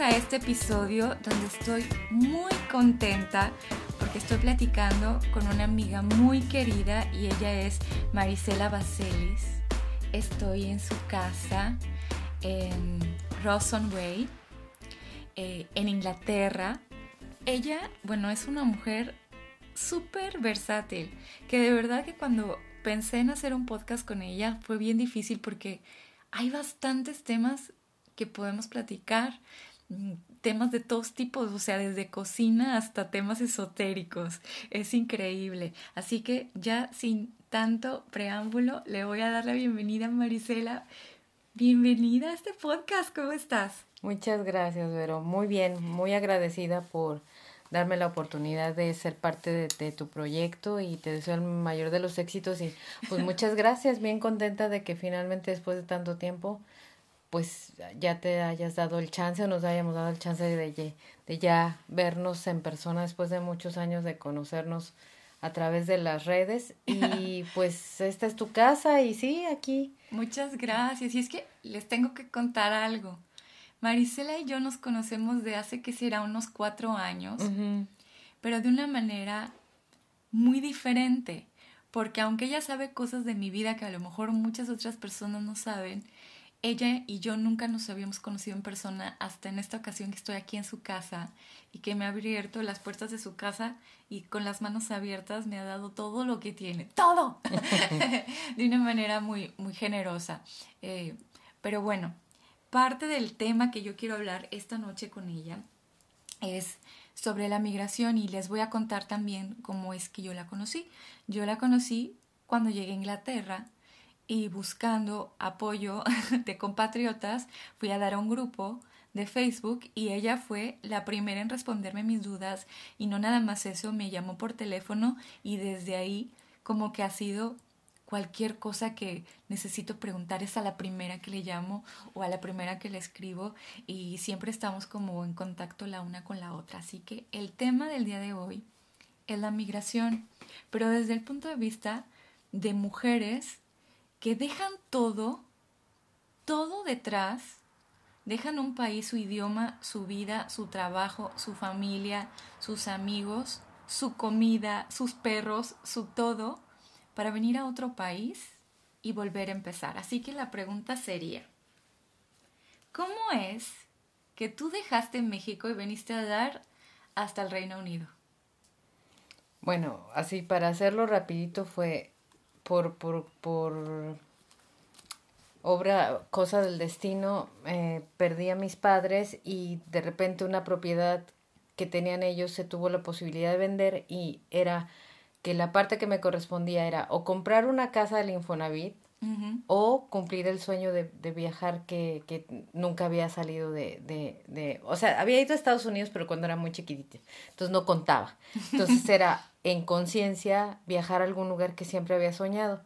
a este episodio donde estoy muy contenta porque estoy platicando con una amiga muy querida y ella es Marisela Baselis. Estoy en su casa en Rawson Way, eh, en Inglaterra. Ella, bueno, es una mujer súper versátil, que de verdad que cuando pensé en hacer un podcast con ella fue bien difícil porque hay bastantes temas que podemos platicar, temas de todos tipos, o sea, desde cocina hasta temas esotéricos. Es increíble. Así que ya sin tanto preámbulo, le voy a dar la bienvenida a Marisela. Bienvenida a este podcast, ¿cómo estás? Muchas gracias, Vero. Muy bien, muy agradecida por darme la oportunidad de ser parte de, de, tu proyecto y te deseo el mayor de los éxitos y pues muchas gracias, bien contenta de que finalmente después de tanto tiempo pues ya te hayas dado el chance o nos hayamos dado el chance de, de ya vernos en persona después de muchos años de conocernos a través de las redes y pues esta es tu casa y sí, aquí. Muchas gracias. Y es que les tengo que contar algo. Marisela y yo nos conocemos de hace que será unos cuatro años, pero de una manera muy diferente, porque aunque ella sabe cosas de mi vida que a lo mejor muchas otras personas no saben, ella y yo nunca nos habíamos conocido en persona hasta en esta ocasión que estoy aquí en su casa y que me ha abierto las puertas de su casa y con las manos abiertas me ha dado todo lo que tiene, todo, de una manera muy, muy generosa. Eh, pero bueno, parte del tema que yo quiero hablar esta noche con ella es sobre la migración y les voy a contar también cómo es que yo la conocí. Yo la conocí cuando llegué a Inglaterra y buscando apoyo de compatriotas fui a dar a un grupo de Facebook y ella fue la primera en responderme mis dudas y no nada más eso, me llamó por teléfono y desde ahí como que ha sido cualquier cosa que necesito preguntar es a la primera que le llamo o a la primera que le escribo y siempre estamos como en contacto la una con la otra. Así que el tema del día de hoy es la migración, pero desde el punto de vista de mujeres que dejan todo, todo detrás, dejan un país, su idioma, su vida, su trabajo, su familia, sus amigos, su comida, sus perros, su todo, para venir a otro país y volver a empezar. Así que la pregunta sería, ¿cómo es que tú dejaste México y viniste a dar hasta el Reino Unido? Bueno, así para hacerlo rapidito fue por, por, por obra, cosa del destino, eh, perdí a mis padres y de repente una propiedad que tenían ellos se tuvo la posibilidad de vender y era que la parte que me correspondía era o comprar una casa del Infonavit o cumplir el sueño de, de viajar que, que, nunca había salido de, de, de, o sea, había ido a Estados Unidos pero cuando era muy chiquitita, entonces no contaba. Entonces era en conciencia viajar a algún lugar que siempre había soñado.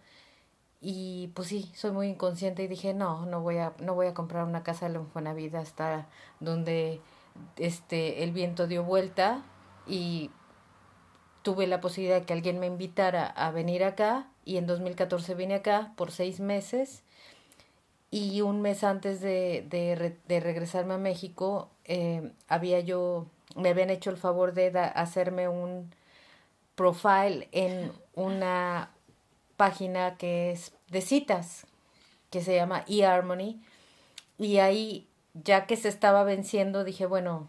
Y pues sí, soy muy inconsciente y dije, no, no voy a, no voy a comprar una casa de vida hasta donde este, el viento dio vuelta y tuve la posibilidad de que alguien me invitara a venir acá y en 2014 vine acá por seis meses y un mes antes de, de, regresarme a México eh, había yo, me habían hecho el favor de hacerme un profile en una página que es de citas, que se llama eHarmony, y ahí, ya que se estaba venciendo, dije, bueno,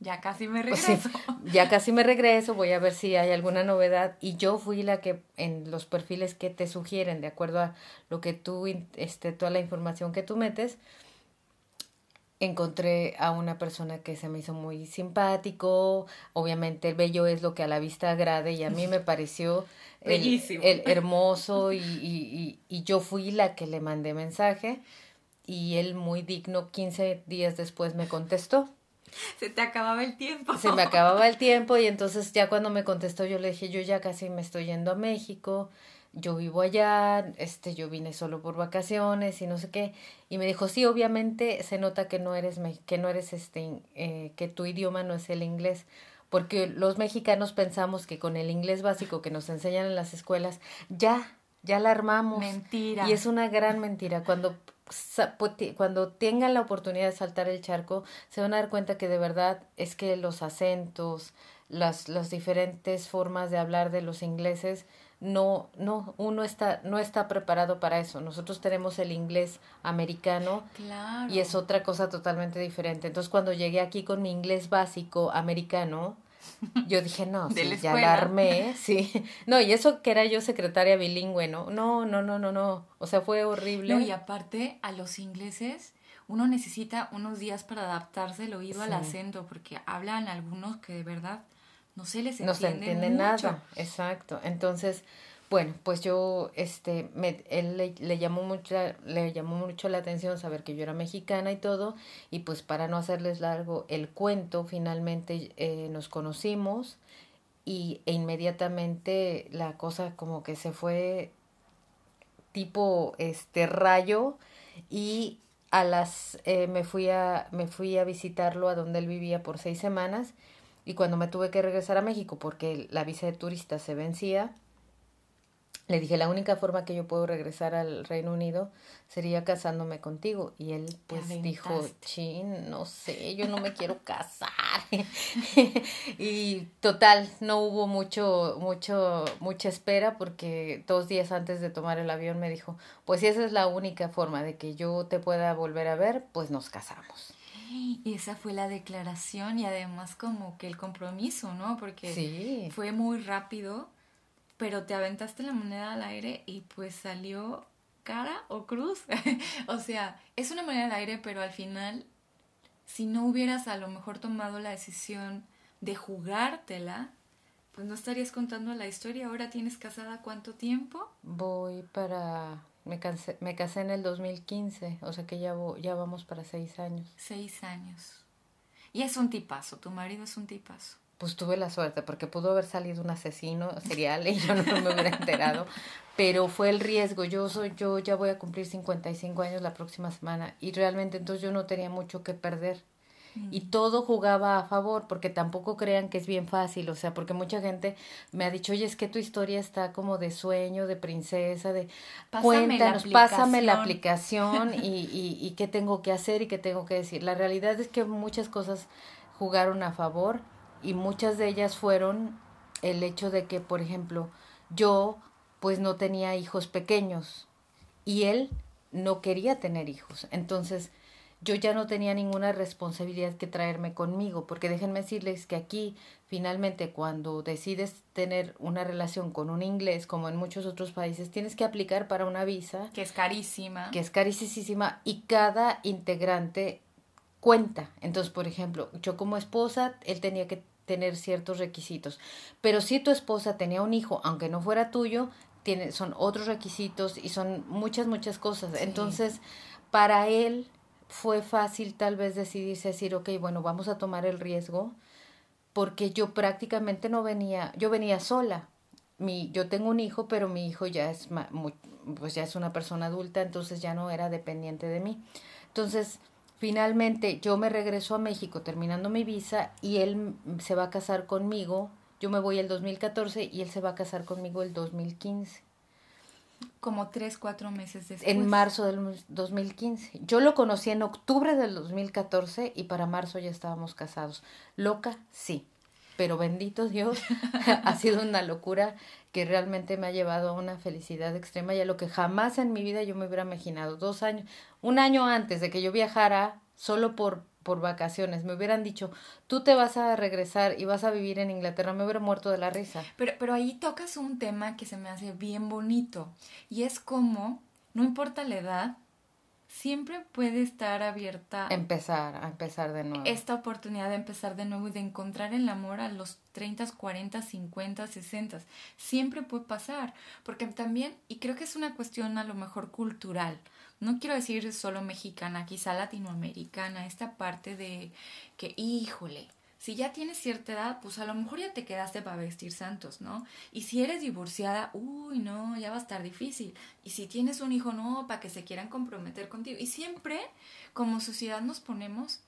ya casi me pues regreso. ya casi me regreso, voy a ver si hay alguna novedad. Y yo fui la que en los perfiles que te sugieren, de acuerdo a lo que tú, este, toda la información que tú metes, encontré a una persona que se me hizo muy simpático. Obviamente el bello es lo que a la vista agrade y a mí me pareció Bellísimo. El, hermoso y, y, y, yo fui la que le mandé mensaje y él muy digno 15 días después me contestó. Se te acababa el tiempo. Se me acababa el tiempo y entonces ya cuando me contestó yo le dije yo ya casi me estoy yendo a México yo vivo allá, este, yo vine solo por vacaciones y no sé qué. Y me dijo, sí, obviamente se nota que no eres, que no eres, este, eh, que tu idioma no es el inglés. Porque los mexicanos pensamos que con el inglés básico que nos enseñan en las escuelas, ya, ya la armamos. Mentira. Y es una gran mentira. Cuando cuando tengan la oportunidad de saltar el charco, se van a dar cuenta que de verdad es que los acentos, las, las diferentes formas de hablar de los ingleses, no, no, uno está, no está preparado para eso. Nosotros tenemos el inglés americano y es otra cosa totalmente diferente. Entonces, cuando llegué aquí con mi inglés básico americano, yo dije, no, sí, ya la armé, sí. No, y eso que era yo secretaria bilingüe, ¿no? No, no, no, no, no. O sea, fue horrible. No, y aparte, a los ingleses, uno necesita unos días para adaptarse el oído al acento, porque hablan algunos que de verdad no se les entiende. No se entiende nada, exacto. Entonces, bueno, pues yo, este, me, él le, llamó mucho, le llamó mucho la atención saber que yo era mexicana y todo, y pues para no hacerles largo el cuento, finalmente eh, nos conocimos y e inmediatamente la cosa como que se fue tipo este rayo y a las eh, me fui a me fui a visitarlo a donde él vivía por seis semanas y cuando me tuve que regresar a México porque la visa de turista se vencía le dije, la única forma que yo puedo regresar al Reino Unido sería casándome contigo. Y él pues dijo, chin, no sé, yo no me quiero casar. y total, no hubo mucho, mucho, mucha espera porque dos días antes de tomar el avión me dijo, pues si esa es la única forma de que yo te pueda volver a ver, pues nos casamos. Y esa fue la declaración y además como que el compromiso, ¿no? Porque fue muy rápido pero te aventaste la moneda al aire y pues salió cara o cruz. o sea, es una moneda al aire, pero al final, si no hubieras a lo mejor tomado la decisión de jugártela, pues no estarías contando la historia. Ahora tienes casada cuánto tiempo? Voy para... Me, casé, me casé en el 2015, o sea que ya, ya vamos para seis años. Seis años. Y es un tipazo, tu marido es un tipazo pues tuve la suerte, porque pudo haber salido un asesino serial y yo no me hubiera enterado, pero fue el riesgo. Yo soy, yo ya voy a cumplir 55 años la próxima semana y realmente entonces yo no tenía mucho que perder. Y mm. todo jugaba a favor, porque tampoco crean que es bien fácil, o sea, porque mucha gente me ha dicho, oye, es que tu historia está como de sueño, de princesa, de pásame cuéntanos, pásame la aplicación y, y, y qué tengo que hacer y qué tengo que decir. La realidad es que muchas cosas jugaron a favor y muchas de ellas fueron el hecho de que, por ejemplo, yo pues no tenía hijos pequeños y él no quería tener hijos. Entonces, yo ya no tenía ninguna responsabilidad que traerme conmigo, porque déjenme decirles que aquí, finalmente, cuando decides tener una relación con un inglés, como en muchos otros países, tienes que aplicar para una visa. Que es carísima. Que es carísima y cada integrante cuenta. Entonces, por ejemplo, yo como esposa, él tenía que tener ciertos requisitos. Pero si tu esposa tenía un hijo, aunque no fuera tuyo, tiene, son otros requisitos y son muchas, muchas cosas. Entonces, para él fue fácil tal vez decidirse decir, ok, bueno, vamos a tomar el riesgo, porque yo prácticamente no venía, yo venía sola. Mi, yo tengo un hijo, pero mi hijo ya es, pues ya es una persona adulta, entonces ya no era dependiente de mí. Entonces, Finalmente yo me regreso a México terminando mi visa y él se va a casar conmigo. Yo me voy el 2014 y él se va a casar conmigo el 2015. Como tres, cuatro meses después. En marzo del 2015. Yo lo conocí en octubre del 2014 y para marzo ya estábamos casados. Loca, sí. Pero bendito Dios, ha sido una locura que realmente me ha llevado a una felicidad extrema y a lo que jamás en mi vida yo me hubiera imaginado. Dos años, un año antes de que yo viajara solo por, por vacaciones, me hubieran dicho, tú te vas a regresar y vas a vivir en Inglaterra, me hubiera muerto de la risa. Pero, pero ahí tocas un tema que se me hace bien bonito y es como, no importa la edad, siempre puede estar abierta. Empezar, a empezar de nuevo. Esta oportunidad de empezar de nuevo y de encontrar el amor a los 30, 40, 50, 60. Siempre puede pasar. Porque también, y creo que es una cuestión a lo mejor cultural. No quiero decir solo mexicana, quizá latinoamericana, esta parte de que, híjole, si ya tienes cierta edad, pues a lo mejor ya te quedaste para vestir santos, ¿no? Y si eres divorciada, uy, no, ya va a estar difícil. Y si tienes un hijo, no, para que se quieran comprometer contigo. Y siempre, como sociedad, nos ponemos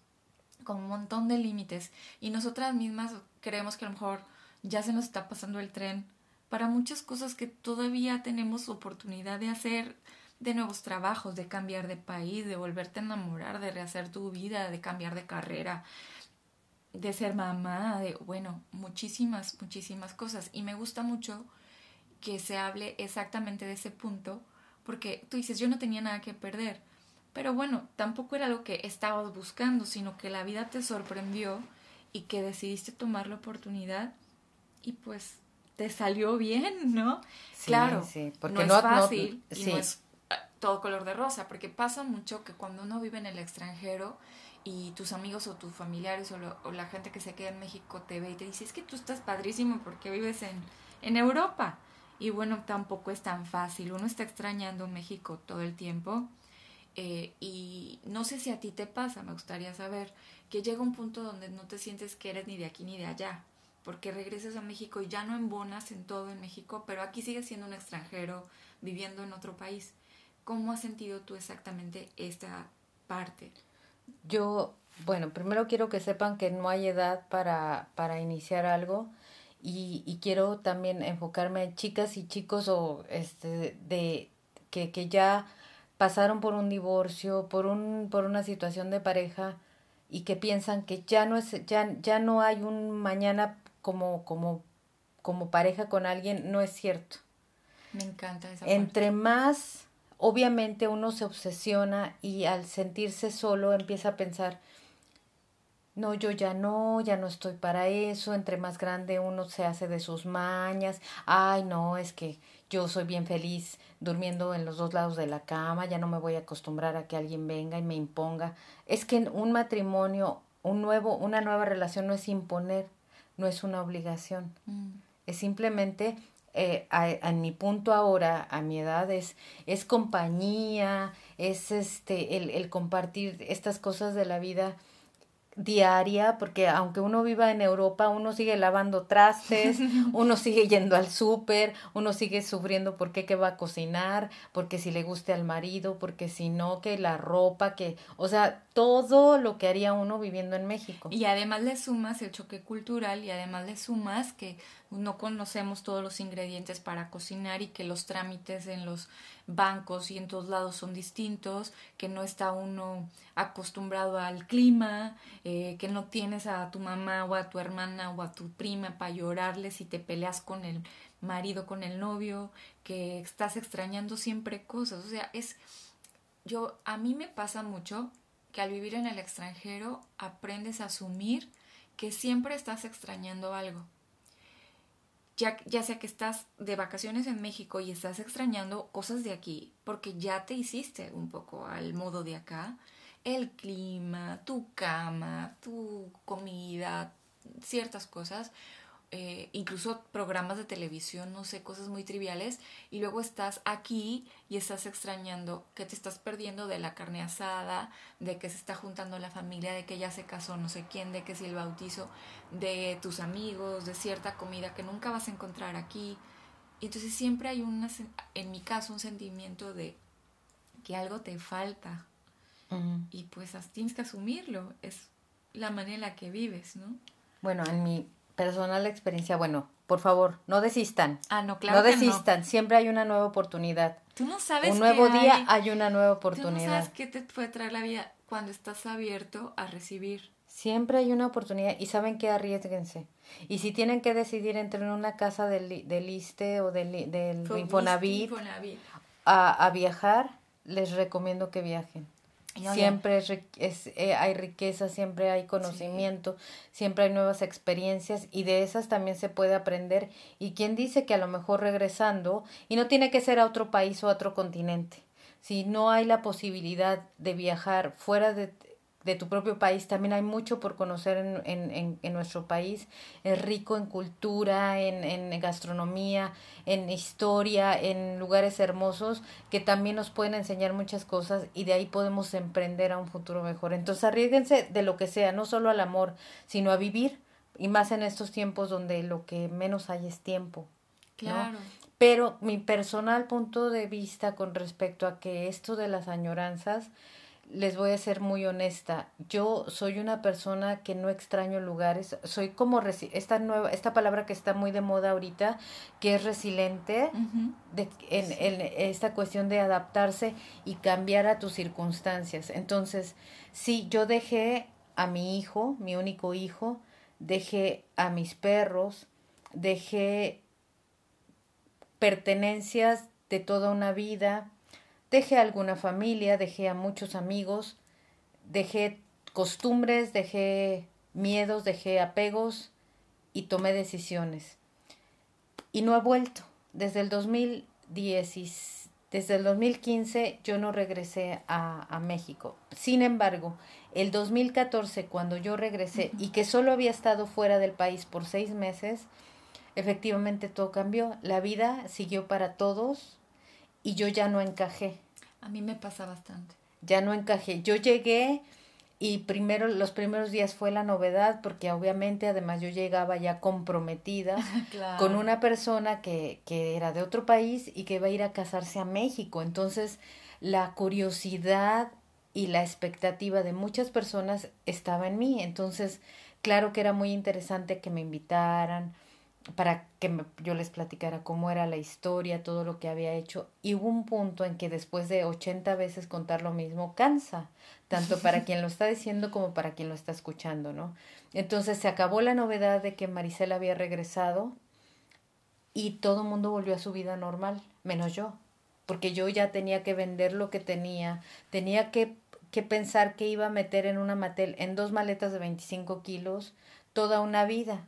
con un montón de límites. Y nosotras mismas creemos que a lo mejor ya se nos está pasando el tren para muchas cosas que todavía tenemos oportunidad de hacer de nuevos trabajos, de cambiar de país, de volverte a enamorar, de rehacer tu vida, de cambiar de carrera, de ser mamá, de, bueno, muchísimas, muchísimas cosas. Y me gusta mucho que se hable exactamente de ese punto, porque tú dices, yo no tenía nada que perder, pero bueno, tampoco era lo que estabas buscando, sino que la vida te sorprendió y que decidiste tomar la oportunidad y pues te salió bien, ¿no? claro, sí, porque no, es fácil y no es ah, todo color de rosa, porque pasa mucho que cuando uno vive en el extranjero y tus amigos o tus familiares o, la gente que se queda en México te ve y te dice, es que tú estás padrísimo porque vives en, en Europa. Y bueno, tampoco es tan fácil. Uno está extrañando México todo el tiempo. Eh, y no sé si a ti te pasa, me gustaría saber, que llega un punto donde no te sientes que eres ni de aquí ni de allá, porque regresas a México y ya no embonas en todo en México, pero aquí sigues siendo un extranjero viviendo en otro país. ¿Cómo has sentido tú exactamente esta parte? Yo, bueno, primero quiero que sepan que no hay edad para, para iniciar algo y, y quiero también enfocarme en chicas y chicos o este de que, que ya pasaron por un divorcio, por un por una situación de pareja y que piensan que ya no es ya ya no hay un mañana como como como pareja con alguien, no es cierto. Me encanta esa Entre más obviamente uno se obsesiona y al sentirse solo empieza a pensar no, yo ya no, ya no estoy para eso, entre más grande uno se hace de sus mañas, ay no, es que yo soy bien feliz durmiendo en los dos lados de la cama, ya no me voy a acostumbrar a que alguien venga y me imponga. Es que un matrimonio, un nuevo, una nueva relación no es imponer, no es una obligación. Mm. Es simplemente, eh, a, mi punto ahora, a mi edad, es, es compañía, es este, el, el compartir estas cosas de la vida diaria, porque aunque uno viva en Europa, uno sigue lavando trastes, uno sigue yendo al súper, uno sigue sufriendo por qué que va a cocinar, porque si le guste al marido, porque si no, que la ropa, que, o sea, todo lo que haría uno viviendo en México. Y además le sumas el choque cultural y además le sumas que no conocemos todos los ingredientes para cocinar y que los trámites en los bancos y en todos lados son distintos, que no está uno acostumbrado al clima, eh, que no tienes a tu mamá o a tu hermana o a tu prima para llorarle si te peleas con el marido, con el novio, que estás extrañando siempre cosas. O sea, es, yo, a mí me pasa mucho que al vivir en el extranjero aprendes a asumir que siempre estás extrañando algo ya, sea que estás de vacaciones en México y estás extrañando cosas de aquí, porque ya te hiciste un poco al modo de acá, el clima, tu cama, tu comida, ciertas cosas, eh, incluso programas de televisión, no sé, cosas muy triviales, y luego estás aquí y estás extrañando que te estás perdiendo de la carne asada, de que se está juntando la familia, de que ya se casó no sé quién, de que si el bautizo de tus amigos, de cierta comida que nunca vas a encontrar aquí. Entonces siempre hay una, en mi caso, un sentimiento de que algo te falta. Y pues tienes que asumirlo, es la manera en la que vives, ¿no? Bueno, en mi personal experiencia, bueno, por favor, no desistan. Ah, no, claro. No desistan, siempre hay una nueva oportunidad. Tú no sabes. Un nuevo día hay, una nueva oportunidad. Tú no sabes qué te puede traer la vida cuando estás abierto a recibir. Siempre hay una oportunidad y saben que arriesguense. Y si tienen que decidir entre una casa del, del ISTE o del, del Infonavit, A, a viajar, les recomiendo que viajen siempre es, eh, hay riqueza, siempre hay conocimiento, siempre hay nuevas experiencias y de esas también se puede aprender. Y quien dice que a lo mejor regresando, y no tiene que ser a otro país o a otro continente, si no hay la posibilidad de viajar fuera de, de tu propio país. También hay mucho por conocer en, en, en, nuestro país. Es rico en cultura, en, en, gastronomía, en historia, en lugares hermosos que también nos pueden enseñar muchas cosas y de ahí podemos emprender a un futuro mejor. Entonces arriesguense de lo que sea, no solo al amor, sino a vivir y más en estos tiempos donde lo que menos hay es tiempo. Claro. Pero mi personal punto de vista con respecto a que esto de las añoranzas, les voy a ser muy honesta. Yo soy una persona que no extraño lugares. Soy como esta nueva, esta palabra que está muy de moda ahorita, que es resiliente, de, en, en, esta cuestión de adaptarse y cambiar a tus circunstancias. Entonces, sí, yo dejé a mi hijo, mi único hijo, dejé a mis perros, dejé pertenencias de toda una vida, Dejé alguna familia, dejé a muchos amigos, dejé costumbres, dejé miedos, dejé apegos y tomé decisiones. Y no he vuelto. Desde el 2010, desde el 2015 yo no regresé a, a México. Sin embargo, el 2014 cuando yo regresé y que solo había estado fuera del país por seis meses, efectivamente todo cambió. La vida siguió para todos y yo ya no encajé. A mí me pasa bastante. Ya no encajé. Yo llegué y primero los primeros días fue la novedad porque obviamente además yo llegaba ya comprometida con una persona que, que era de otro país y que iba a ir a casarse a México. Entonces la curiosidad y la expectativa de muchas personas estaba en mí. Entonces, claro que era muy interesante que me invitaran, para que yo les platicara cómo era la historia, todo lo que había hecho. Y hubo un punto en que después de 80 veces contar lo mismo cansa, tanto para quien lo está diciendo como para quien lo está escuchando, ¿no? Entonces se acabó la novedad de que Marisela había regresado y todo el mundo volvió a su vida normal, menos yo, porque yo ya tenía que vender lo que tenía, tenía que, que pensar que iba a meter en una matel, en dos maletas de 25 kilos, toda una vida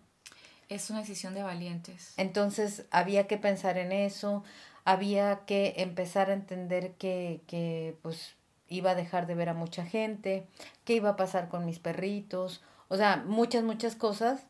es una decisión de valientes. Entonces había que pensar en eso, había que empezar a entender que, que pues iba a dejar de ver a mucha gente, qué iba a pasar con mis perritos, o sea, muchas, muchas cosas.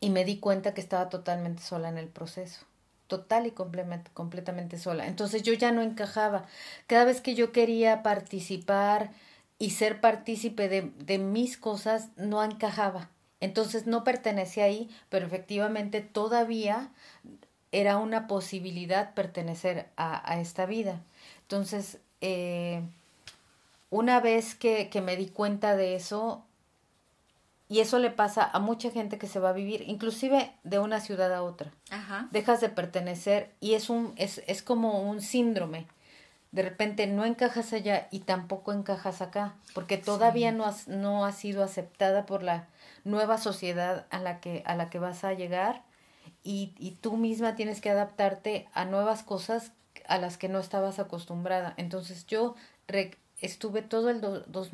Y me di cuenta que estaba totalmente sola en el proceso, total y completamente, sola. Entonces yo ya no encajaba. Cada vez que yo quería participar y ser partícipe de, de mis cosas, no encajaba entonces no pertenecía ahí, pero efectivamente todavía era una posibilidad pertenecer a, a esta vida. Entonces, eh, una vez que, que me di cuenta de eso, y eso le pasa a mucha gente que se va a vivir, inclusive de una ciudad a otra. Ajá. Dejas de pertenecer y es un, es, es como un síndrome. De repente no encajas allá y tampoco encajas acá, porque todavía no, has, no has sido aceptada por la, nueva sociedad a la que, a la que vas a llegar y, y tú misma tienes que adaptarte a nuevas cosas a las que no estabas acostumbrada. Entonces yo estuve todo el dos,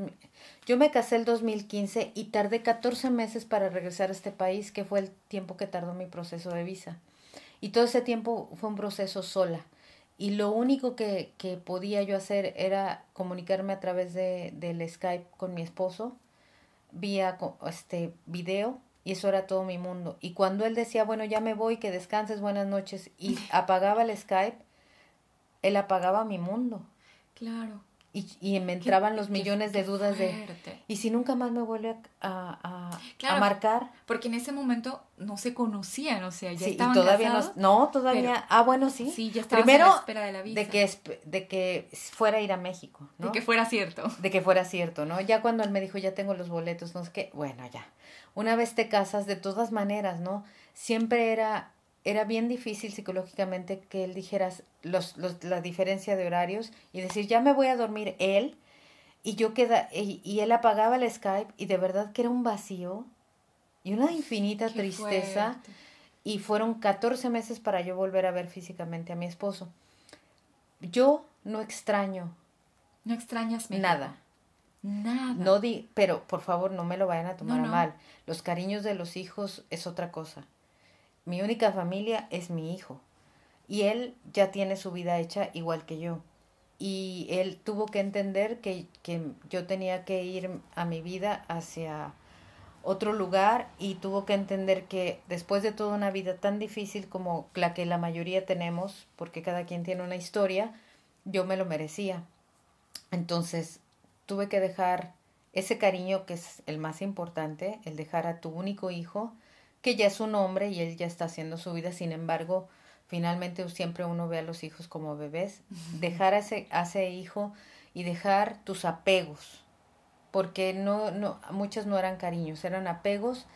yo me casé el 2015 y tardé 14 meses para regresar a este país, que fue el tiempo que tardó mi proceso de visa. Y todo ese tiempo fue un proceso sola. Y lo único que, que podía yo hacer era comunicarme a través de, del Skype con mi esposo vía este video y eso era todo mi mundo. Y cuando él decía, bueno, ya me voy, que descanses, buenas noches, y apagaba el Skype, él apagaba mi mundo. Claro. Y, y me entraban los millones de dudas de, ¿y si nunca más me vuelve a, a, marcar? Porque en ese momento no se conocían, o sea, ya sí, estaban y todavía no, no, todavía, ah, bueno, sí. Sí, ya Primero, a espera de la De que, de que fuera a ir a México, ¿no? De que fuera cierto. De que fuera cierto, ¿no? Ya cuando él me dijo, ya tengo los boletos, no sé qué, bueno, ya. Una vez te casas, de todas maneras, ¿no? Siempre era era bien difícil psicológicamente que él dijera los, los, la diferencia de horarios y decir, ya me voy a dormir él, y yo queda, y, él apagaba el Skype, y de verdad que era un vacío y una infinita tristeza, y fueron 14 meses para yo volver a ver físicamente a mi esposo. Yo no extraño. No extrañas Nada. Nada. No di, pero por favor no me lo vayan a tomar a mal. Los cariños de los hijos es otra cosa mi única familia es mi hijo. Y él ya tiene su vida hecha igual que yo. Y él tuvo que entender que, que yo tenía que ir a mi vida hacia otro lugar y tuvo que entender que después de toda una vida tan difícil como la que la mayoría tenemos, porque cada quien tiene una historia, yo me lo merecía. Entonces tuve que dejar ese cariño que es el más importante, el dejar a tu único hijo, que ya es un hombre y él ya está haciendo su vida, sin embargo, finalmente siempre uno ve a los hijos como bebés, dejar a ese, a ese hijo y dejar tus apegos, porque no, no, muchas no eran cariños, eran apegos.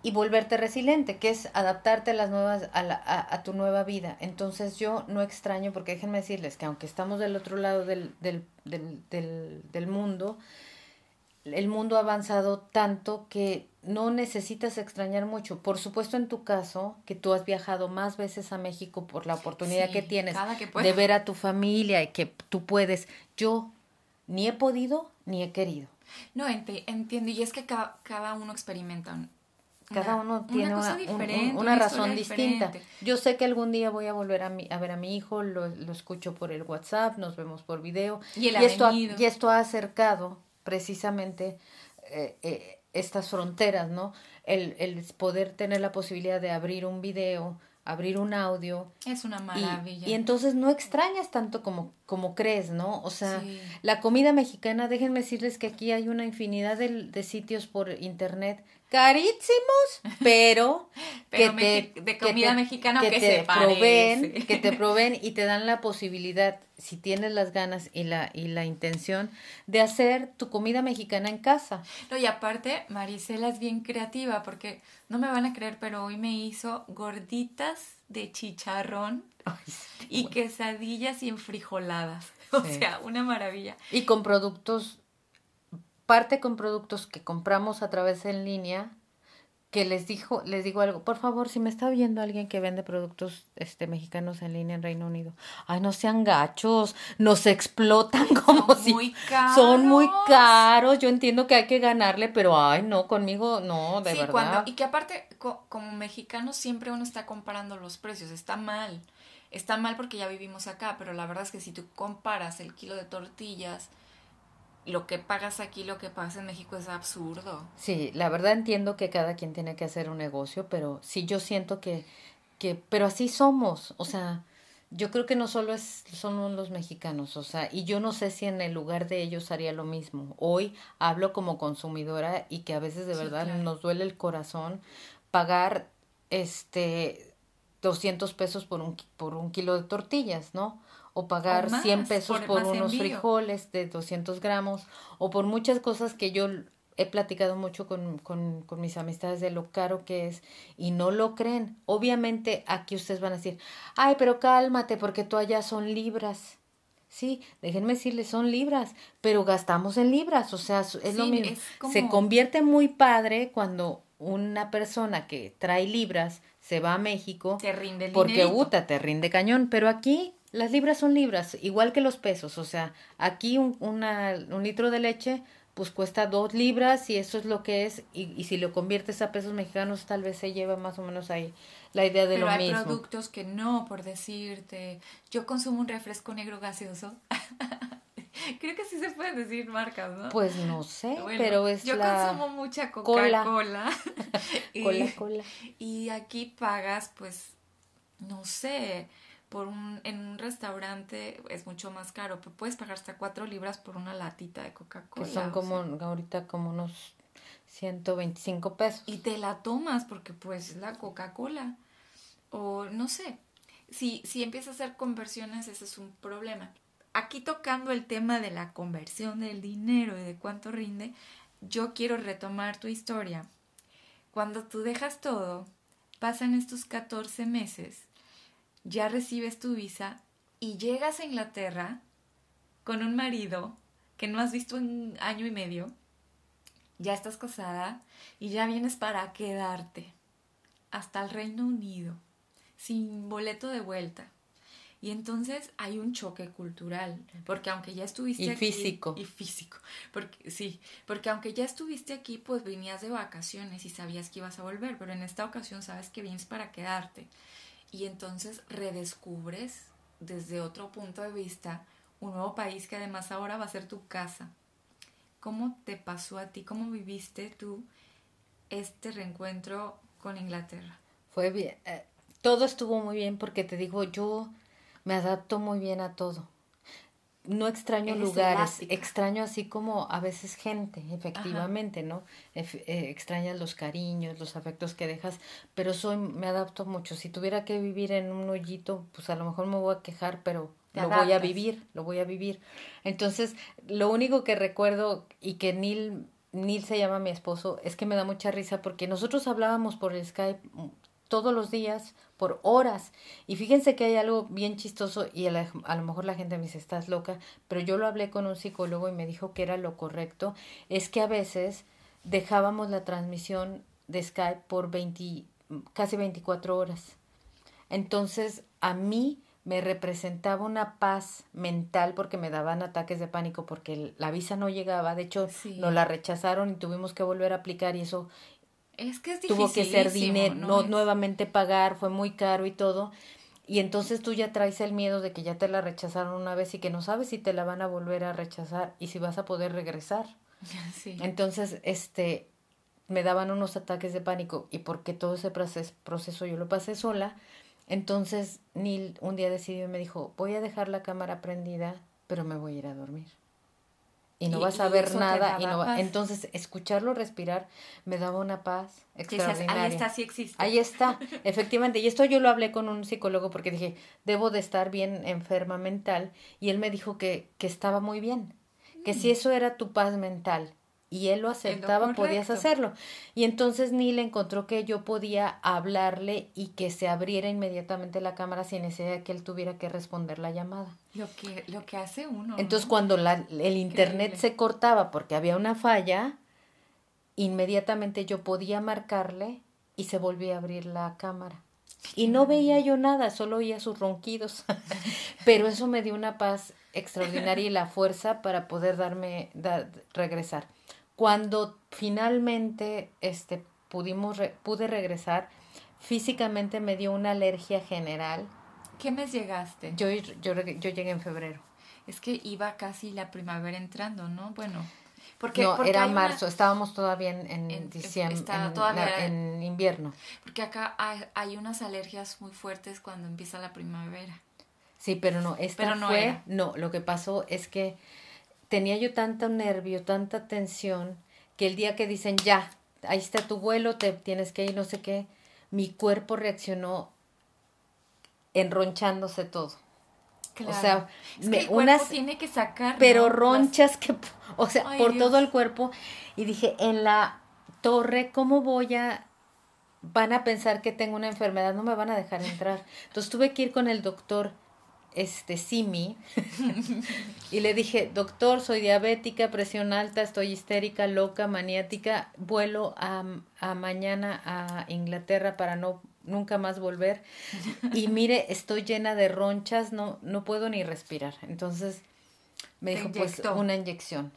Y volverte resiliente, que es adaptarte a las nuevas, a, la, a, tu nueva vida. Entonces yo no extraño, porque déjenme decirles que aunque estamos del otro lado del, del, del, del, del mundo, el mundo ha avanzado tanto que no necesitas extrañar mucho. Por supuesto, en tu caso, que tú has viajado más veces a México por la oportunidad que tienes de ver a tu familia y que tú puedes. Yo ni he podido ni he querido. No, entiendo. Y es que cada, uno experimenta. Cada uno tiene una, razón distinta. Yo sé que algún día voy a volver a, mi, a ver a mi hijo, lo, escucho por el WhatsApp, nos vemos por video. Y, esto, y esto ha acercado precisamente eh, eh, estas fronteras, ¿no? El, el, poder tener la posibilidad de abrir un video, abrir un audio. Es una maravilla. Y, entonces no extrañas tanto como, como crees, ¿no? O sea, la comida mexicana, déjenme decirles que aquí hay una infinidad de, de sitios por internet carísimos, pero, que te, de comida mexicana que, te proveen, que te proveen y te dan la posibilidad, si tienes las ganas y la y la intención de hacer tu comida mexicana en casa. No, y aparte, Marisela es bien creativa porque no me van a creer, pero hoy me hizo gorditas de chicharrón y quesadillas y enfrijoladas. O sea, una maravilla. Y con productos parte con productos que compramos a través en línea, que les dijo, les digo algo, por favor, si me está viendo alguien que vende productos este mexicanos en línea en Reino Unido, ay, no sean gachos, nos explotan como son si muy caros. son muy caros. Yo entiendo que hay que ganarle, pero ay, no, conmigo no, de verdad. y que aparte como mexicano siempre uno está comparando los precios, está mal. Está mal porque ya vivimos acá, pero la verdad es que si tú comparas el kilo de tortillas lo que pagas aquí, lo que pagas en México es absurdo. Sí, la verdad entiendo que cada quien tiene que hacer un negocio, pero sí yo siento que, que pero así somos, o sea, yo creo que no solo es, son los mexicanos, o sea, y yo no sé si en el lugar de ellos haría lo mismo. Hoy hablo como consumidora y que a veces de verdad nos duele el corazón pagar este 200 pesos por un, por un kilo de tortillas, ¿no? O pagar 100 pesos por, unos frijoles de 200 gramos o por muchas cosas que yo he platicado mucho con, con, con, mis amistades de lo caro que es y no lo creen. Obviamente aquí ustedes van a decir, ay, pero cálmate porque tú allá son libras. Sí, déjenme decirles, son libras, pero gastamos en libras, o sea, es lo mismo. Se convierte muy padre cuando una persona que trae libras se va a México te rinde porque Uta te rinde cañón, pero aquí las libras son libras, igual que los pesos. O sea, aquí un, una, un litro de leche pues cuesta dos libras y eso es lo que es. Y, y, si lo conviertes a pesos mexicanos tal vez se lleva más o menos ahí la idea de lo mismo. hay productos que no, por decirte. Yo consumo un refresco negro gaseoso. Creo que sí se pueden decir marcas, ¿no? Pues no sé, pero es yo consumo mucha Coca-Cola. Cola, cola. Y aquí pagas, pues, no sé, por un, en un restaurante es mucho más caro, pero puedes pagar hasta cuatro libras por una latita de Coca-Cola. Que son como ahorita como unos 125 pesos. Y te la tomas porque pues es la Coca-Cola. O no sé, si, si empiezas a hacer conversiones ese es un problema. Aquí tocando el tema de la conversión del dinero y de cuánto rinde, yo quiero retomar tu historia. Cuando tú dejas todo, pasan estos 14 meses ya recibes tu visa y llegas a Inglaterra con un marido que no has visto en año y medio, ya estás casada y ya vienes para quedarte hasta el Reino Unido, sin boleto de vuelta. Y entonces hay un choque cultural, porque aunque ya estuviste y físico. Y físico. Porque, sí, porque aunque ya estuviste aquí, pues venías de vacaciones y sabías que ibas a volver, pero en esta ocasión sabes que vienes para quedarte y entonces redescubres desde otro punto de vista un nuevo país que además ahora va a ser tu casa. ¿Cómo te pasó a ti? ¿Cómo viviste tú este reencuentro con Inglaterra? Fue bien. Eh, todo estuvo muy bien porque te digo, yo me adapto muy bien a todo no extraño lugares, extraño así como a veces gente, efectivamente, ¿no? Eh, extrañas los cariños, los afectos que dejas, pero soy, me adapto mucho. Si tuviera que vivir en un hoyito, pues a lo mejor me voy a quejar, pero lo voy a vivir, lo voy a vivir. Entonces, lo único que recuerdo y que Neil, Neil se llama mi esposo, es que me da mucha risa porque nosotros hablábamos por el Skype todos los días, por horas. Y fíjense que hay algo bien chistoso y a, lo mejor la gente me dice, estás loca, pero yo lo hablé con un psicólogo y me dijo que era lo correcto, es que a veces dejábamos la transmisión de Skype por 20, casi 24 horas. Entonces, a mí me representaba una paz mental porque me daban ataques de pánico porque la visa no llegaba, de hecho nos la rechazaron y tuvimos que volver a aplicar y eso es que es tuvo que ser dinero, no, nuevamente pagar, fue muy caro y todo. Y entonces tú ya traes el miedo de que ya te la rechazaron una vez y que no sabes si te la van a volver a rechazar y si vas a poder regresar. Sí. Entonces, este, me daban unos ataques de pánico y porque todo ese proceso yo lo pasé sola, entonces Neil un día decidió y me dijo, voy a dejar la cámara prendida, pero me voy a ir a dormir. Y no vas a ver nada. Y no Entonces, escucharlo respirar me daba una paz extraordinaria. ahí está, sí existe. Ahí está, efectivamente. Y esto yo lo hablé con un psicólogo porque dije, debo de estar bien enferma mental. Y él me dijo que, que estaba muy bien. Que si mm. eso era tu paz mental y él lo aceptaba, podías hacerlo. Y entonces Neil encontró que yo podía hablarle y que se abriera inmediatamente la cámara sin necesidad de que él tuviera que responder la llamada. Lo que, lo que hace uno. Entonces cuando la, el internet se cortaba porque había una falla, inmediatamente yo podía marcarle y se volvía a abrir la cámara. Y no veía yo nada, solo oía sus ronquidos. Pero eso me dio una paz extraordinaria y la fuerza para poder darme, regresar. Cuando finalmente este, pudimos pude regresar, físicamente me dio una alergia general. ¿Qué mes llegaste? Yo, yo, yo llegué en febrero. Es que iba casi la primavera entrando, ¿no? Bueno. Porque, no, era marzo, estábamos todavía en, en, diciembre, en, invierno. Porque acá hay, unas alergias muy fuertes cuando empieza la primavera. Sí, pero no, esta no fue, no, lo que pasó es que tenía yo tanto nervio, tanta tensión, que el día que dicen ya, ahí está tu vuelo, te tienes que ir, no sé qué, mi cuerpo reaccionó enronchándose todo. O sea, unas tiene que sacar, pero ronchas que, o sea, por todo el cuerpo. Y dije, en la torre, ¿cómo voy a van a pensar que tengo una enfermedad, no me van a dejar entrar. Entonces tuve que ir con el doctor este Simi y le dije, doctor, soy diabética, presión alta, estoy histérica, loca, maniática, vuelo a, a mañana a Inglaterra para no nunca más volver y mire, estoy llena de ronchas, no, no puedo ni respirar. Entonces me dijo, pues una inyección.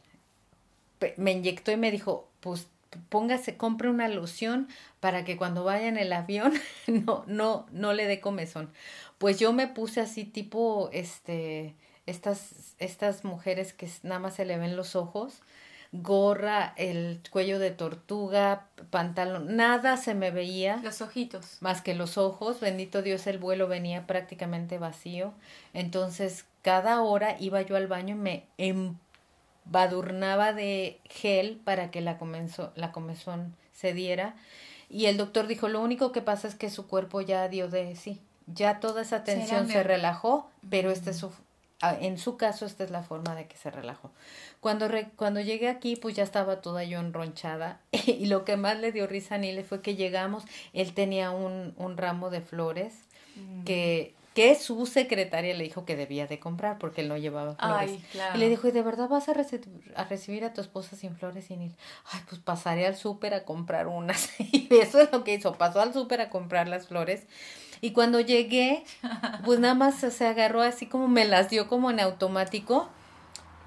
Me inyectó y me dijo, pues póngase, compre una loción para que cuando vaya en el avión no, no, no le dé comezón pues yo me puse así tipo, este, estas, estas mujeres que nada más se le ven los ojos, gorra, el cuello de tortuga, pantalón, nada se me veía. Los ojitos. Más que los ojos, bendito Dios, el vuelo venía prácticamente vacío. Entonces, cada hora iba yo al baño y me embadurnaba de gel para que la, comenzó, la comezón se diera. Y el doctor dijo, lo único que pasa es que su cuerpo ya dio de sí ya toda esa tensión se relajó, pero este es su, en su caso esta es la forma de que se relajó. Cuando, cuando llegué aquí, pues ya estaba toda yo enronchada y lo que más le dio risa a Nile fue que llegamos, él tenía un, un ramo de flores mm. que que su secretaria le dijo que debía de comprar porque él no llevaba flores. Y le dijo, ¿y de verdad vas a, a recibir a tu esposa sin flores? Y él, ay, pues pasaré al súper a comprar unas. y eso es lo que hizo, pasó al súper a comprar las flores. Y cuando llegué, pues nada más se agarró así como me las dio como en automático.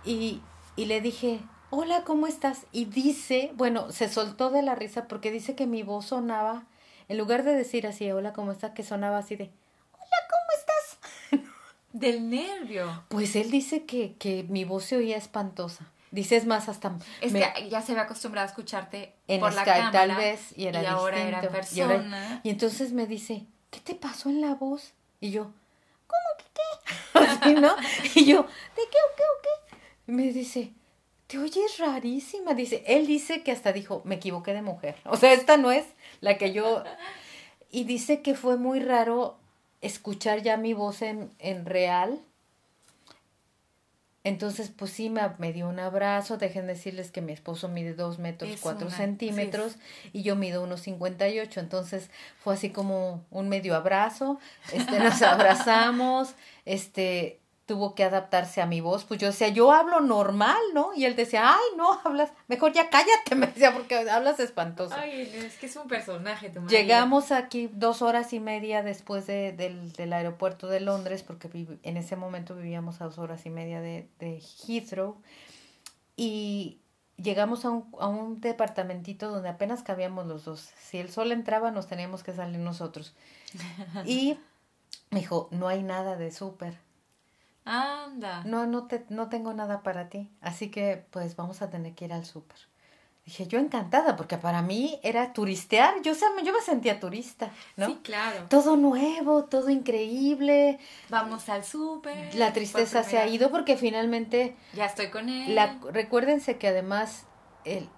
Y, y le dije, hola, ¿cómo estás? Y dice, bueno, se soltó de la risa porque dice que mi voz sonaba, en lugar de decir así, hola, ¿cómo estás? Que sonaba así de, hola, ¿cómo estás? Del nervio. Pues él dice que, que mi voz se oía espantosa. Dices más hasta... Es que ya se ve acostumbrado a escucharte en por la cámara, tal vez y, era y ahora era persona. y entonces me dice, ¿qué te pasó en la voz? Y yo, ¿cómo que qué? Así, ¿no? Y yo, ¿de qué o qué o qué? Y me dice, te oyes rarísima. Dice, él dice que hasta dijo, me equivoqué de mujer. O sea, esta no es la que yo... Y dice que fue muy raro escuchar ya mi voz en, en real Entonces, pues sí, me, dio un abrazo. Dejen decirles que mi esposo mide dos metros cuatro centímetros y yo mido unos cincuenta y ocho. Entonces, fue así como un medio abrazo. Este, nos abrazamos. Este, tuvo que adaptarse a mi voz, pues yo decía, yo hablo normal, ¿no? Y él decía, ay, no, hablas, mejor ya cállate, me decía, porque hablas espantoso. Ay, es que es un personaje, tu Llegamos aquí dos horas y media después de, del, del, aeropuerto de Londres, porque en ese momento vivíamos a dos horas y media de, de Heathrow, y llegamos a un, a un departamentito donde apenas cabíamos los dos. Si el sol entraba, nos teníamos que salir nosotros. Y me dijo, no hay nada de súper Anda. No, no, te, no tengo nada para ti. Así que pues vamos a tener que ir al súper. Dije, yo encantada, porque para mí era turistear. Yo, yo me sentía turista, ¿no? Sí, claro. Todo nuevo, todo increíble. Vamos al súper. La tristeza se ha ido porque finalmente... Ya estoy con él. La, recuérdense que además el,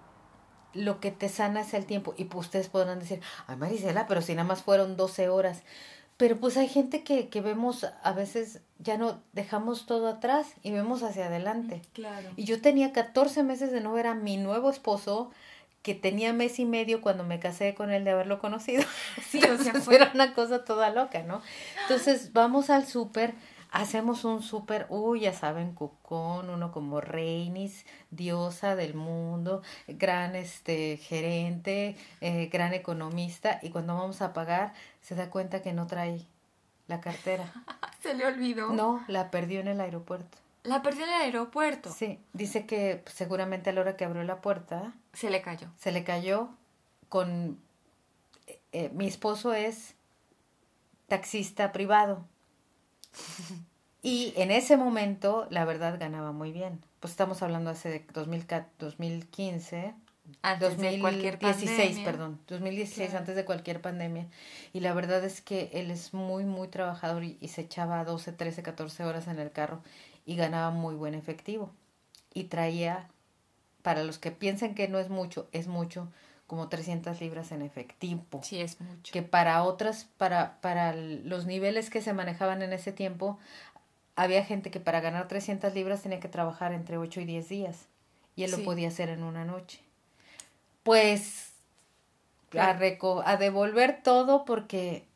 lo que te sana es el tiempo. Y pues ustedes podrán decir, ay Marisela, pero si nada más fueron 12 horas. Pero pues hay gente que, que vemos, a veces ya no dejamos todo atrás y vemos hacia adelante. Claro. Y yo tenía 14 meses de no ver a mi nuevo esposo, que tenía mes y medio cuando me casé con él de haberlo conocido. Sí, o sea, fue... Una cosa toda loca, ¿no? Entonces vamos al súper Hacemos un súper, uy, ya saben, Cucón, uno como Reinis, diosa del mundo, gran este gerente, eh, gran economista, y cuando vamos a pagar se da cuenta que no trae la cartera. se le olvidó. No, la perdió en el aeropuerto. ¿La perdió en el aeropuerto? Sí, dice que seguramente a la hora que abrió la puerta... Se le cayó. Se le cayó con... Eh, eh, mi esposo es taxista privado. Y en ese momento, la verdad, ganaba muy bien. Pues estamos hablando hace de 2015, antes 2016, perdón, 2016 antes de cualquier pandemia. Y la verdad es que él es muy, muy trabajador y, y, se echaba 12, 13, 14 horas en el carro y ganaba muy buen efectivo. Y traía, para los que piensen que no es mucho, es mucho, como 300 libras en efectivo. Sí, es mucho. Que para otras, para, para los niveles que se manejaban en ese tiempo, había gente que para ganar 300 libras tenía que trabajar entre 8 y 10 días. Y él lo podía hacer en una noche. Pues a, a devolver todo porque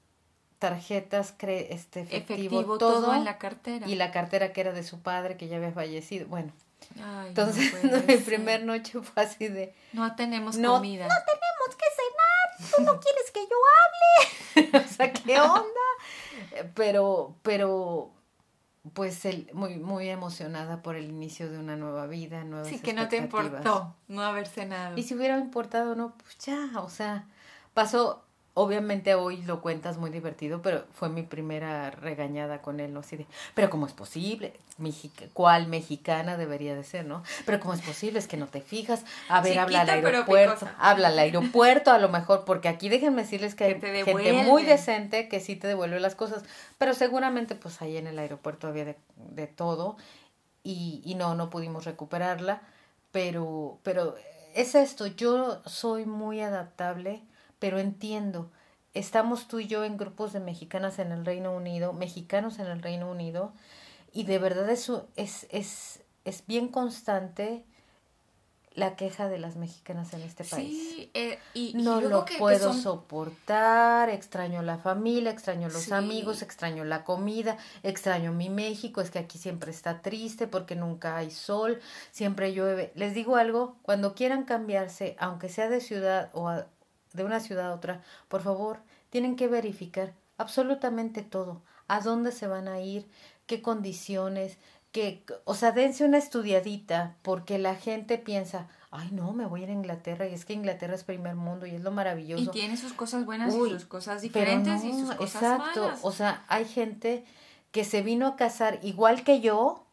tarjetas, cre este, efectivo, todo, en la cartera. Y la cartera que era de su padre que ya había fallecido. Bueno, entonces, mi primer noche fue así de... No tenemos comida. No tenemos que cenar. Tú no quieres que yo hable. o sea, ¿qué onda? Pero, pero, pues, el, muy, muy emocionada por el inicio de una nueva vida, nuevas Sí, que no te importó no haber cenado. Y si hubiera importado, no, pues ya, o sea, pasó Obviamente hoy lo cuentas muy divertido, pero fue mi primera regañada con él, ¿no? Así de, pero ¿cómo es posible? ¿Cuál mexicana debería de ser, no? Pero ¿cómo es posible? Es que no te fijas. A ver, habla al aeropuerto. Habla al aeropuerto a lo mejor, porque aquí déjenme decirles que, hay gente muy decente que sí te devuelve las cosas, pero seguramente pues ahí en el aeropuerto había de, de todo y, y no, no pudimos recuperarla, pero, pero es esto, yo soy muy adaptable pero entiendo, estamos tú y yo en grupos de mexicanas en el Reino Unido, mexicanos en el Reino Unido, y de verdad eso es, es, es bien constante la queja de las mexicanas en este país. Sí, eh, y, no lo puedo soportar, extraño la familia, extraño los amigos, extraño la comida, extraño mi México, es que aquí siempre está triste porque nunca hay sol, siempre llueve. Les digo algo, cuando quieran cambiarse, aunque sea de ciudad o, de una ciudad a otra, por favor, tienen que verificar absolutamente todo, a dónde se van a ir, qué condiciones, que, o sea, dense una estudiadita, porque la gente piensa, ay no, me voy a ir a Inglaterra y es que Inglaterra es primer mundo y es lo maravilloso. Y tiene sus cosas buenas y sus cosas diferentes y sus cosas exacto. O sea, hay gente que se vino a casar igual que yo,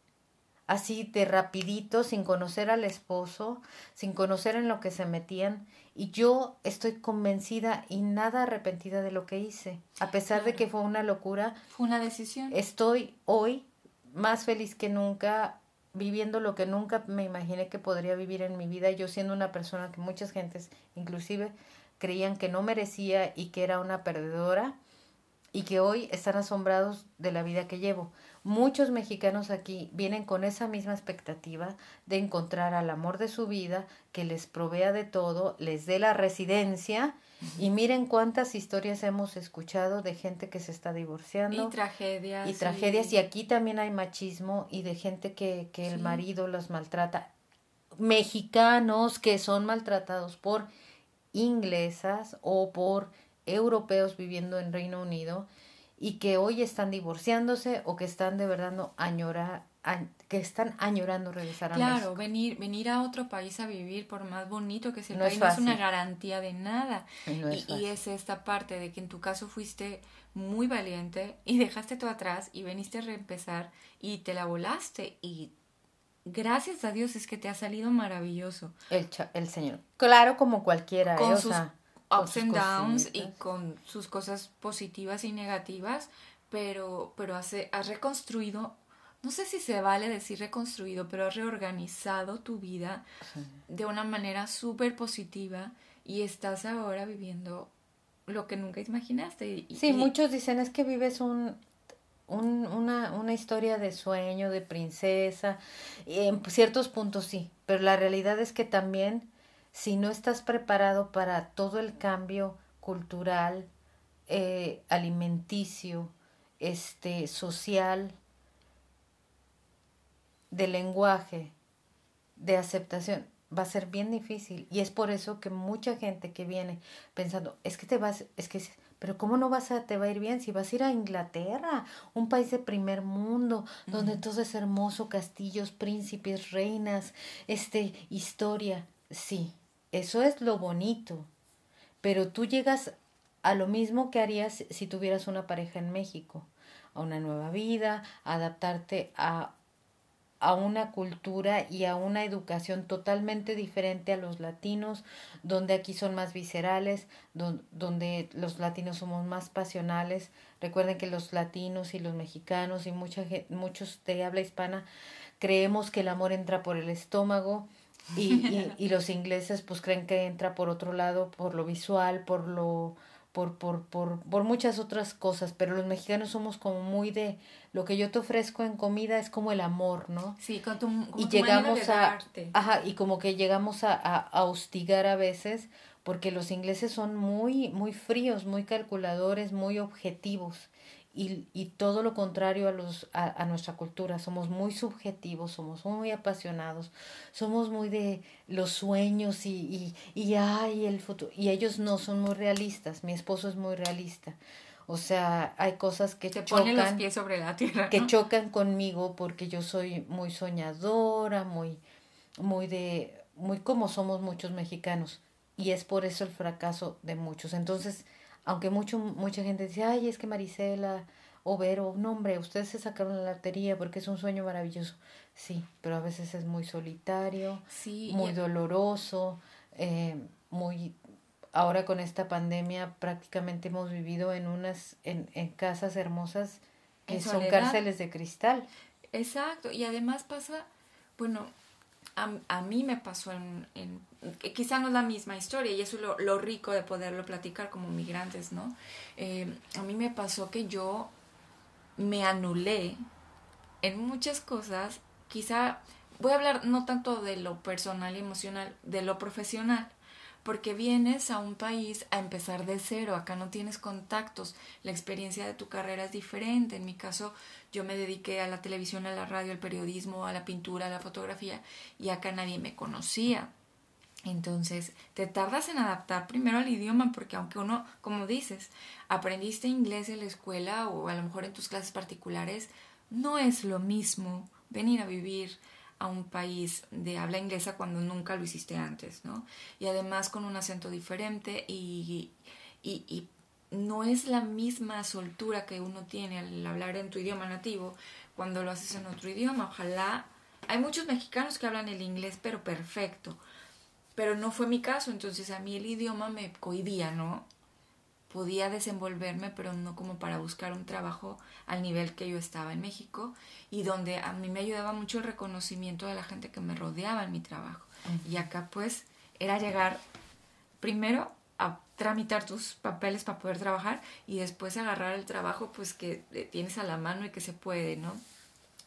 así de rapidito, sin conocer al esposo, sin conocer en lo que se metían y yo estoy convencida y nada arrepentida de lo que hice. A pesar de que fue una locura. Fue una decisión. Estoy hoy más feliz que nunca, viviendo lo que nunca me imaginé que podría vivir en mi vida. Yo siendo una persona que muchas gentes, inclusive, creían que no merecía y que era una perdedora. y que hoy están asombrados de la vida que llevo. Muchos mexicanos aquí vienen con esa misma expectativa de encontrar al amor de su vida, que les provea de todo, les dé la residencia y miren cuántas historias hemos escuchado de gente que se está divorciando. Y tragedias. Y tragedias. Y, aquí también hay machismo y de gente que, que el marido los maltrata. Mexicanos que son maltratados por inglesas o por europeos viviendo en Reino Unido y que hoy están divorciándose o que están de verdad no añora, que están añorando regresar a claro, venir venir a otro país a vivir por más bonito que sea el país no es una garantía de nada. Y, y, es esta parte de que en tu caso fuiste muy valiente y dejaste todo atrás y veniste a reempezar y te la volaste. Y gracias a Dios es que te ha salido maravilloso. El el señor. Claro como cualquiera con sus ups and downs y con sus cosas positivas y negativas, pero, pero has, has reconstruido, no sé si se vale decir reconstruido, pero has reorganizado tu vida de una manera súper positiva y estás ahora viviendo lo que nunca imaginaste. sí, muchos dicen es que vives un, un, una, una historia de sueño, de princesa, y en ciertos puntos sí, pero la realidad es que también si no estás preparado para todo el cambio cultural, eh, alimenticio, este, social, de lenguaje, de aceptación, va a ser bien difícil. Y es por eso que mucha gente que viene pensando, es que te vas, es que, pero ¿cómo no vas a, te va a ir bien si vas a ir a Inglaterra, un país de primer mundo, donde todo es hermoso, castillos, príncipes, reinas, este, historia? Sí, eso es lo bonito. Pero tú llegas a lo mismo que harías si tuvieras una pareja en México, a una nueva vida, adaptarte a, a una cultura y a una educación totalmente diferente a los latinos, donde aquí son más viscerales, donde los latinos somos más pasionales. Recuerden que los latinos y los mexicanos y mucha, muchos de habla hispana creemos que el amor entra por el estómago y, y, los ingleses pues creen que entra por otro lado, por lo visual, por lo por, por, por, por muchas otras cosas, pero los mexicanos somos como muy de lo que yo te ofrezco en comida es como el amor, ¿no? Sí, con tu, y llegamos a ajá, y como que llegamos a, a, a hostigar a veces porque los ingleses son muy muy fríos, muy calculadores, muy objetivos y, y todo lo contrario a, los, a, nuestra cultura. Somos muy subjetivos, somos muy apasionados, somos muy de los sueños y, y, y, ay, el futuro. Y ellos no son muy realistas. Mi esposo es muy realista. O sea, hay cosas que Te chocan. los pies sobre la tierra. Que chocan conmigo porque yo soy muy soñadora, muy, muy de, muy como somos muchos mexicanos. Y es por eso el fracaso de muchos. Entonces, aunque mucho, mucha gente dice, ay, es que Marisela o Vero, no hombre, ustedes se sacaron la lotería porque es un sueño maravilloso. Sí, pero a veces es muy solitario, muy doloroso, eh, muy... Ahora con esta pandemia prácticamente hemos vivido en unas, en, en casas hermosas que son cárceles de cristal. Exacto, y además pasa, bueno, a, mí me pasó en, quizá no es la misma historia y eso es lo, lo rico de poderlo platicar como migrantes, ¿no? Eh, a mí me pasó que yo me anulé en muchas cosas, quizá voy a hablar no tanto de lo personal y emocional, de lo profesional porque vienes a un país a empezar de cero, acá no tienes contactos, la experiencia de tu carrera es diferente. En mi caso, yo me dediqué a la televisión, a la radio, al periodismo, a la pintura, a la fotografía, y acá nadie me conocía. Entonces, te tardas en adaptar primero al idioma porque aunque uno, como dices, aprendiste inglés en la escuela o a lo mejor en tus clases particulares, no es lo mismo venir a vivir a un país de habla inglesa cuando nunca lo hiciste antes, ¿no? Y además con un acento diferente y, y, y no es la misma soltura que uno tiene al hablar en tu idioma nativo cuando lo haces en otro idioma. Ojalá. Hay muchos mexicanos que hablan el inglés, pero perfecto. Pero no fue mi caso, entonces a mí el idioma me cohibía, ¿no? Podía desenvolverme, pero no como para buscar un trabajo al nivel que yo estaba en México y donde a mí me ayudaba mucho el reconocimiento de la gente que me rodeaba en mi trabajo. Y acá pues era llegar primero a tramitar tus papeles para poder trabajar y después agarrar el trabajo pues que tienes a la mano y que se puede, ¿no?